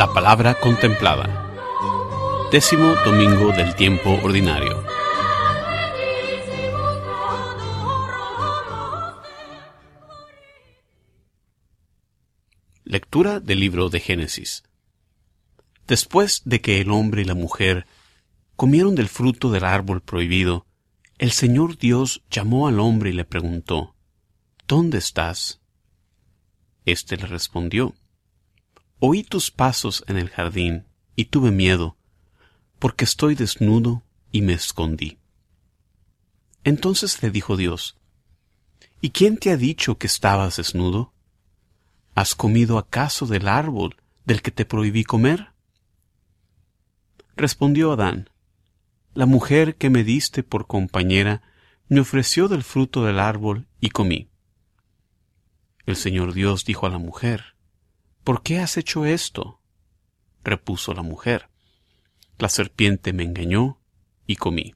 La palabra contemplada. Décimo domingo del tiempo ordinario. Lectura del libro de Génesis. Después de que el hombre y la mujer comieron del fruto del árbol prohibido, el Señor Dios llamó al hombre y le preguntó, ¿Dónde estás? Este le respondió, Oí tus pasos en el jardín y tuve miedo, porque estoy desnudo y me escondí. Entonces le dijo Dios, ¿Y quién te ha dicho que estabas desnudo? ¿Has comido acaso del árbol del que te prohibí comer? Respondió Adán, La mujer que me diste por compañera me ofreció del fruto del árbol y comí. El Señor Dios dijo a la mujer, ¿Por qué has hecho esto? repuso la mujer. La serpiente me engañó y comí.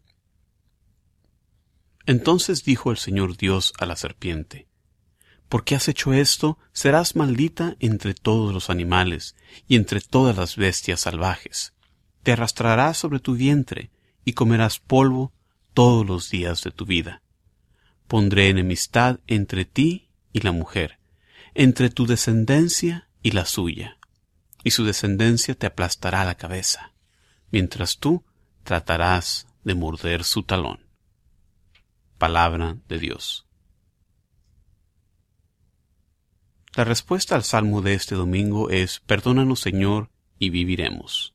Entonces dijo el Señor Dios a la serpiente, Porque has hecho esto, serás maldita entre todos los animales y entre todas las bestias salvajes. Te arrastrarás sobre tu vientre y comerás polvo todos los días de tu vida. Pondré enemistad entre ti y la mujer, entre tu descendencia y la suya, y su descendencia te aplastará la cabeza, mientras tú tratarás de morder su talón. Palabra de Dios. La respuesta al salmo de este domingo es Perdónanos Señor y viviremos.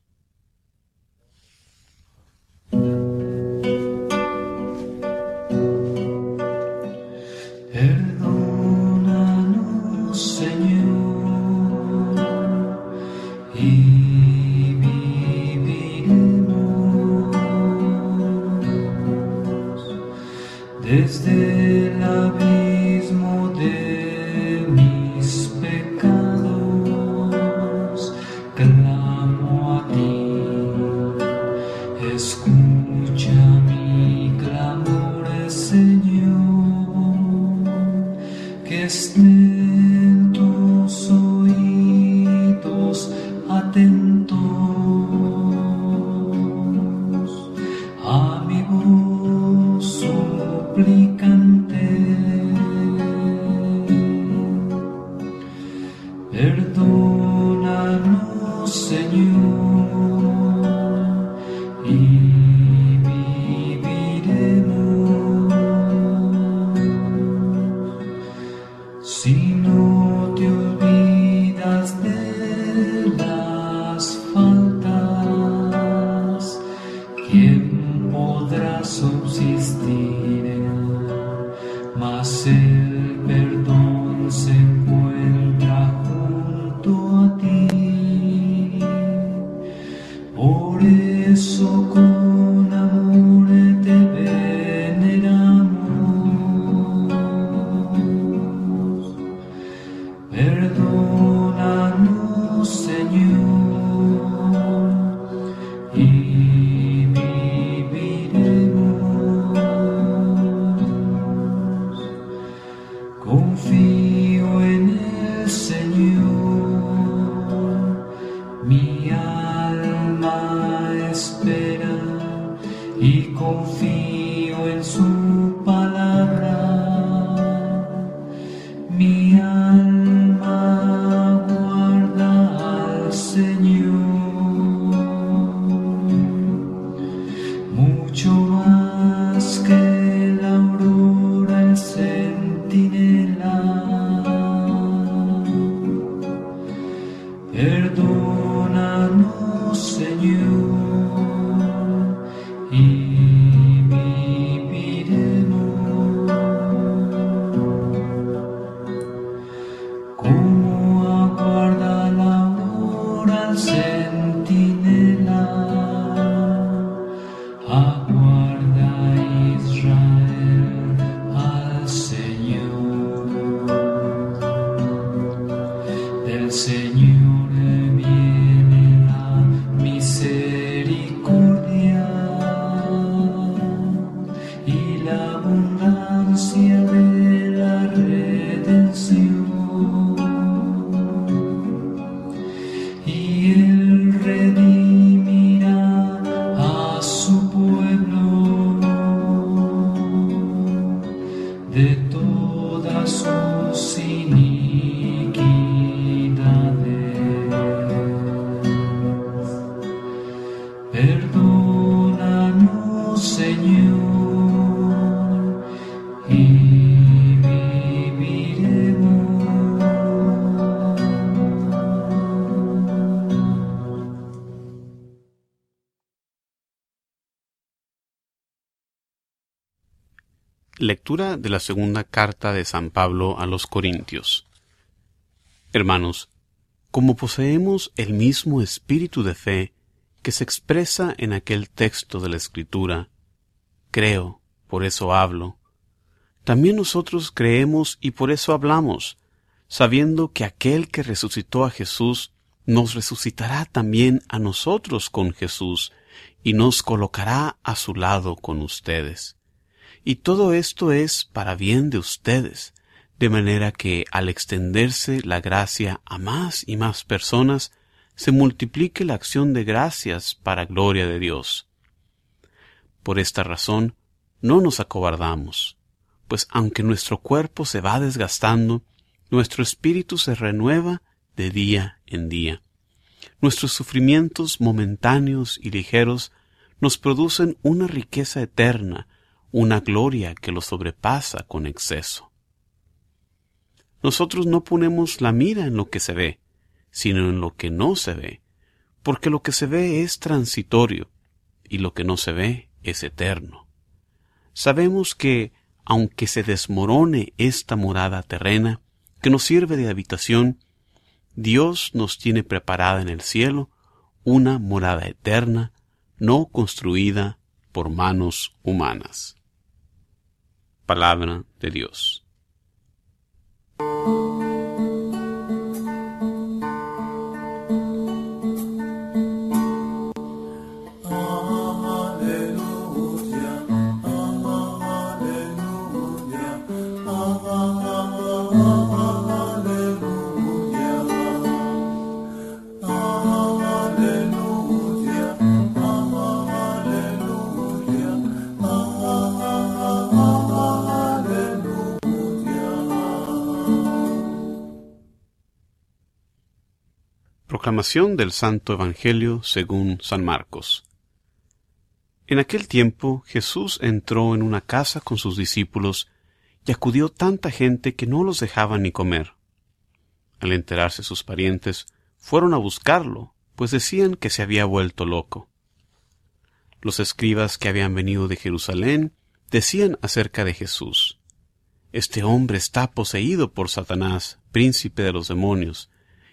Y Lectura de la segunda carta de San Pablo a los Corintios. Hermanos, como poseemos el mismo espíritu de fe que se expresa en aquel texto de la Escritura, creo, por eso hablo, también nosotros creemos y por eso hablamos, sabiendo que aquel que resucitó a Jesús nos resucitará también a nosotros con Jesús y nos colocará a su lado con ustedes. Y todo esto es para bien de ustedes, de manera que al extenderse la gracia a más y más personas, se multiplique la acción de gracias para gloria de Dios. Por esta razón, no nos acobardamos, pues aunque nuestro cuerpo se va desgastando, nuestro espíritu se renueva de día en día. Nuestros sufrimientos momentáneos y ligeros nos producen una riqueza eterna, una gloria que lo sobrepasa con exceso. Nosotros no ponemos la mira en lo que se ve, sino en lo que no se ve, porque lo que se ve es transitorio y lo que no se ve es eterno. Sabemos que, aunque se desmorone esta morada terrena, que nos sirve de habitación, Dios nos tiene preparada en el cielo una morada eterna, no construida por manos humanas. Palabra de Dios. Del Santo Evangelio según San Marcos. En aquel tiempo Jesús entró en una casa con sus discípulos y acudió tanta gente que no los dejaba ni comer. Al enterarse sus parientes, fueron a buscarlo, pues decían que se había vuelto loco. Los escribas que habían venido de Jerusalén decían acerca de Jesús, Este hombre está poseído por Satanás, príncipe de los demonios,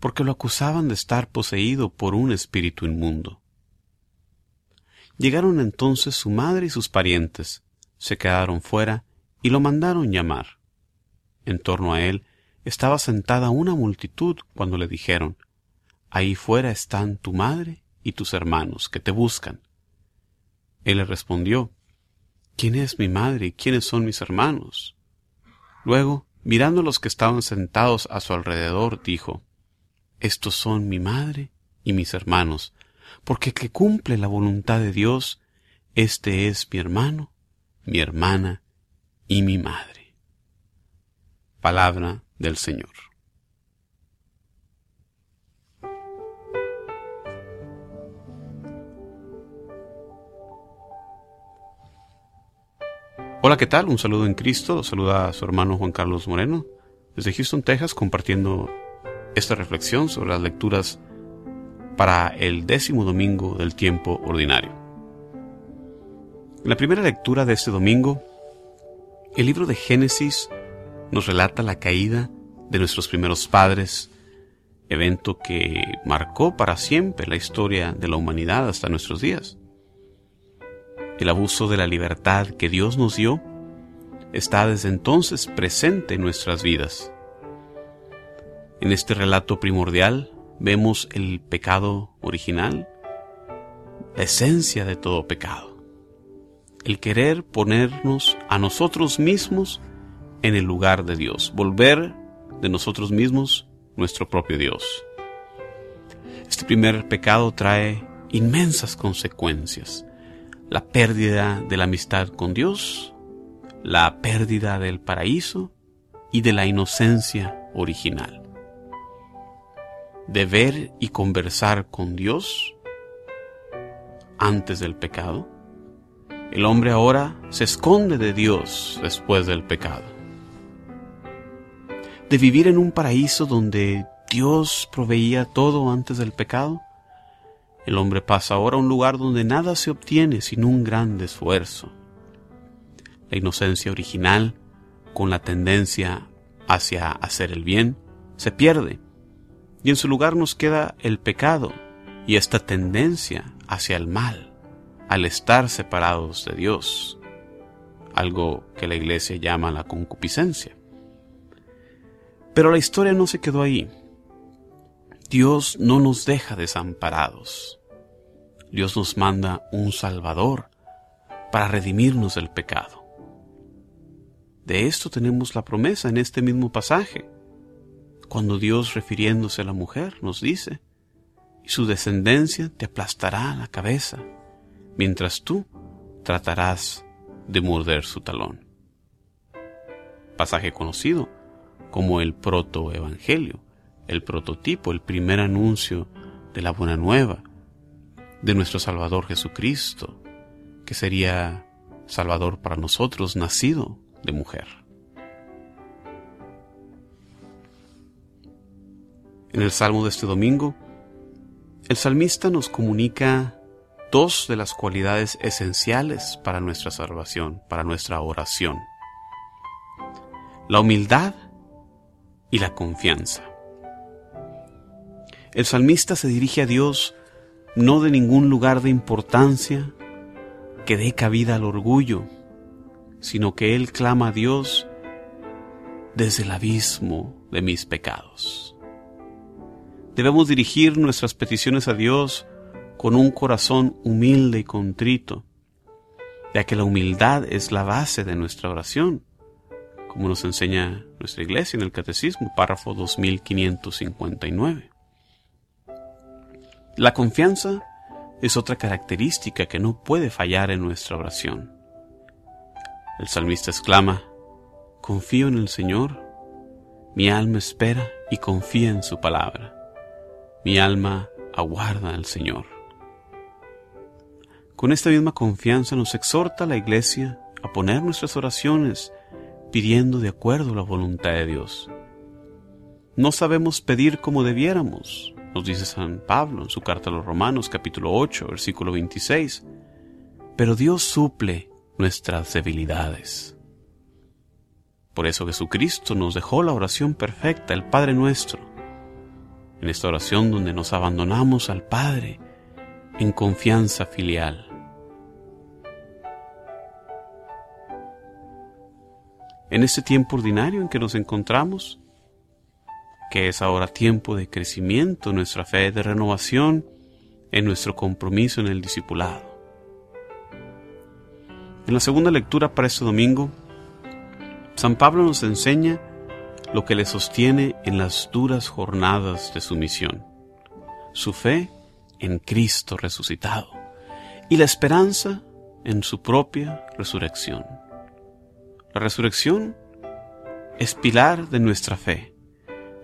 porque lo acusaban de estar poseído por un espíritu inmundo. Llegaron entonces su madre y sus parientes, se quedaron fuera y lo mandaron llamar. En torno a él estaba sentada una multitud cuando le dijeron, Ahí fuera están tu madre y tus hermanos que te buscan. Él le respondió, ¿Quién es mi madre y quiénes son mis hermanos? Luego, mirando a los que estaban sentados a su alrededor, dijo, estos son mi madre y mis hermanos, porque que cumple la voluntad de Dios, este es mi hermano, mi hermana y mi madre. Palabra del Señor. Hola, ¿qué tal? Un saludo en Cristo. Saluda a su hermano Juan Carlos Moreno desde Houston, Texas, compartiendo esta reflexión sobre las lecturas para el décimo domingo del tiempo ordinario. En la primera lectura de este domingo, el libro de Génesis nos relata la caída de nuestros primeros padres, evento que marcó para siempre la historia de la humanidad hasta nuestros días. El abuso de la libertad que Dios nos dio está desde entonces presente en nuestras vidas. En este relato primordial vemos el pecado original, la esencia de todo pecado, el querer ponernos a nosotros mismos en el lugar de Dios, volver de nosotros mismos nuestro propio Dios. Este primer pecado trae inmensas consecuencias. La pérdida de la amistad con Dios, la pérdida del paraíso y de la inocencia original. De ver y conversar con Dios antes del pecado, el hombre ahora se esconde de Dios después del pecado. De vivir en un paraíso donde Dios proveía todo antes del pecado, el hombre pasa ahora a un lugar donde nada se obtiene sin un gran esfuerzo. La inocencia original, con la tendencia hacia hacer el bien, se pierde, y en su lugar nos queda el pecado y esta tendencia hacia el mal, al estar separados de Dios, algo que la iglesia llama la concupiscencia. Pero la historia no se quedó ahí. Dios no nos deja desamparados. Dios nos manda un Salvador para redimirnos del pecado. De esto tenemos la promesa en este mismo pasaje, cuando Dios refiriéndose a la mujer nos dice, y su descendencia te aplastará la cabeza, mientras tú tratarás de morder su talón. Pasaje conocido como el protoevangelio el prototipo, el primer anuncio de la buena nueva de nuestro Salvador Jesucristo, que sería Salvador para nosotros, nacido de mujer. En el Salmo de este domingo, el salmista nos comunica dos de las cualidades esenciales para nuestra salvación, para nuestra oración. La humildad y la confianza. El salmista se dirige a Dios no de ningún lugar de importancia que dé cabida al orgullo, sino que él clama a Dios desde el abismo de mis pecados. Debemos dirigir nuestras peticiones a Dios con un corazón humilde y contrito, ya que la humildad es la base de nuestra oración, como nos enseña nuestra iglesia en el Catecismo, párrafo 2559. La confianza es otra característica que no puede fallar en nuestra oración. El salmista exclama, Confío en el Señor, mi alma espera y confía en su palabra, mi alma aguarda al Señor. Con esta misma confianza nos exhorta la Iglesia a poner nuestras oraciones pidiendo de acuerdo a la voluntad de Dios. No sabemos pedir como debiéramos, nos dice San Pablo en su carta a los Romanos capítulo 8, versículo 26. Pero Dios suple nuestras debilidades. Por eso Jesucristo nos dejó la oración perfecta, el Padre nuestro. En esta oración donde nos abandonamos al Padre en confianza filial. En este tiempo ordinario en que nos encontramos, que es ahora tiempo de crecimiento en nuestra fe, de renovación en nuestro compromiso en el discipulado. En la segunda lectura para este domingo, San Pablo nos enseña lo que le sostiene en las duras jornadas de su misión, su fe en Cristo resucitado y la esperanza en su propia resurrección. La resurrección es pilar de nuestra fe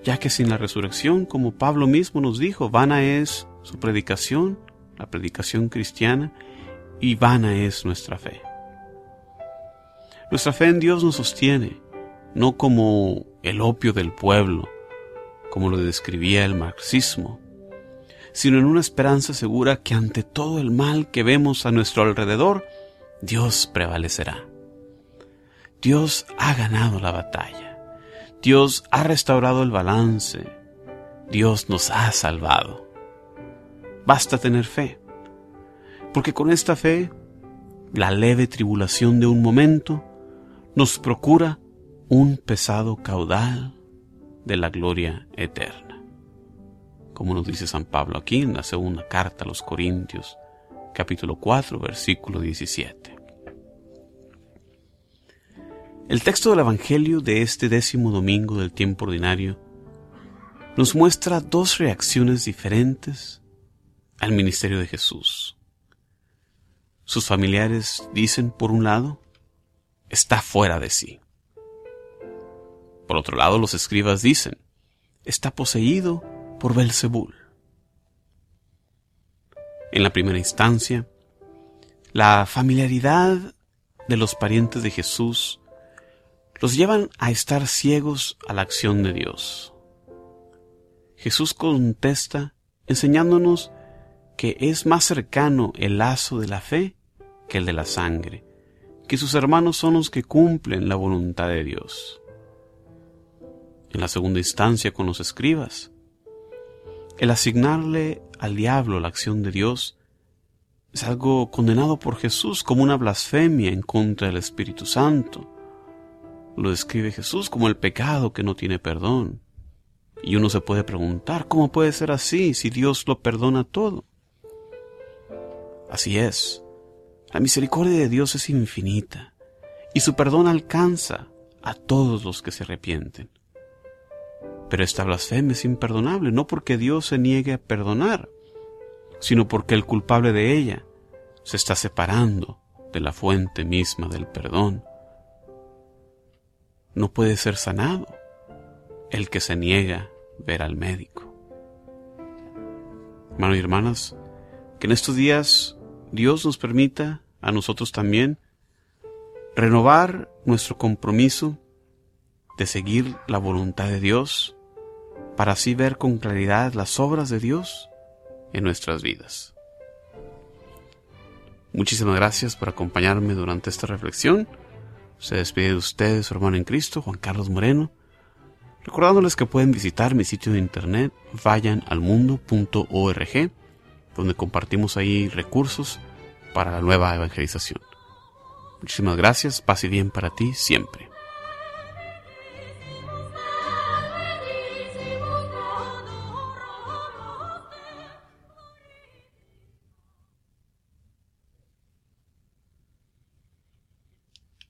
ya que sin la resurrección, como Pablo mismo nos dijo, vana es su predicación, la predicación cristiana, y vana es nuestra fe. Nuestra fe en Dios nos sostiene, no como el opio del pueblo, como lo describía el marxismo, sino en una esperanza segura que ante todo el mal que vemos a nuestro alrededor, Dios prevalecerá. Dios ha ganado la batalla. Dios ha restaurado el balance. Dios nos ha salvado. Basta tener fe, porque con esta fe, la leve tribulación de un momento nos procura un pesado caudal de la gloria eterna. Como nos dice San Pablo aquí en la segunda carta a los Corintios, capítulo 4, versículo 17. El texto del Evangelio de este décimo domingo del tiempo ordinario nos muestra dos reacciones diferentes al ministerio de Jesús. Sus familiares dicen, por un lado, está fuera de sí. Por otro lado, los escribas dicen, está poseído por Belzebul. En la primera instancia, la familiaridad de los parientes de Jesús los llevan a estar ciegos a la acción de Dios. Jesús contesta enseñándonos que es más cercano el lazo de la fe que el de la sangre, que sus hermanos son los que cumplen la voluntad de Dios. En la segunda instancia con los escribas, el asignarle al diablo la acción de Dios es algo condenado por Jesús como una blasfemia en contra del Espíritu Santo. Lo describe Jesús como el pecado que no tiene perdón. Y uno se puede preguntar, ¿cómo puede ser así si Dios lo perdona todo? Así es, la misericordia de Dios es infinita y su perdón alcanza a todos los que se arrepienten. Pero esta blasfemia es imperdonable, no porque Dios se niegue a perdonar, sino porque el culpable de ella se está separando de la fuente misma del perdón. No puede ser sanado el que se niega ver al médico. Hermanos y hermanas, que en estos días Dios nos permita a nosotros también renovar nuestro compromiso de seguir la voluntad de Dios para así ver con claridad las obras de Dios en nuestras vidas. Muchísimas gracias por acompañarme durante esta reflexión. Se despide de ustedes su hermano en Cristo, Juan Carlos Moreno, recordándoles que pueden visitar mi sitio de internet vayanalmundo.org, donde compartimos ahí recursos para la nueva evangelización. Muchísimas gracias, paz y bien para ti siempre.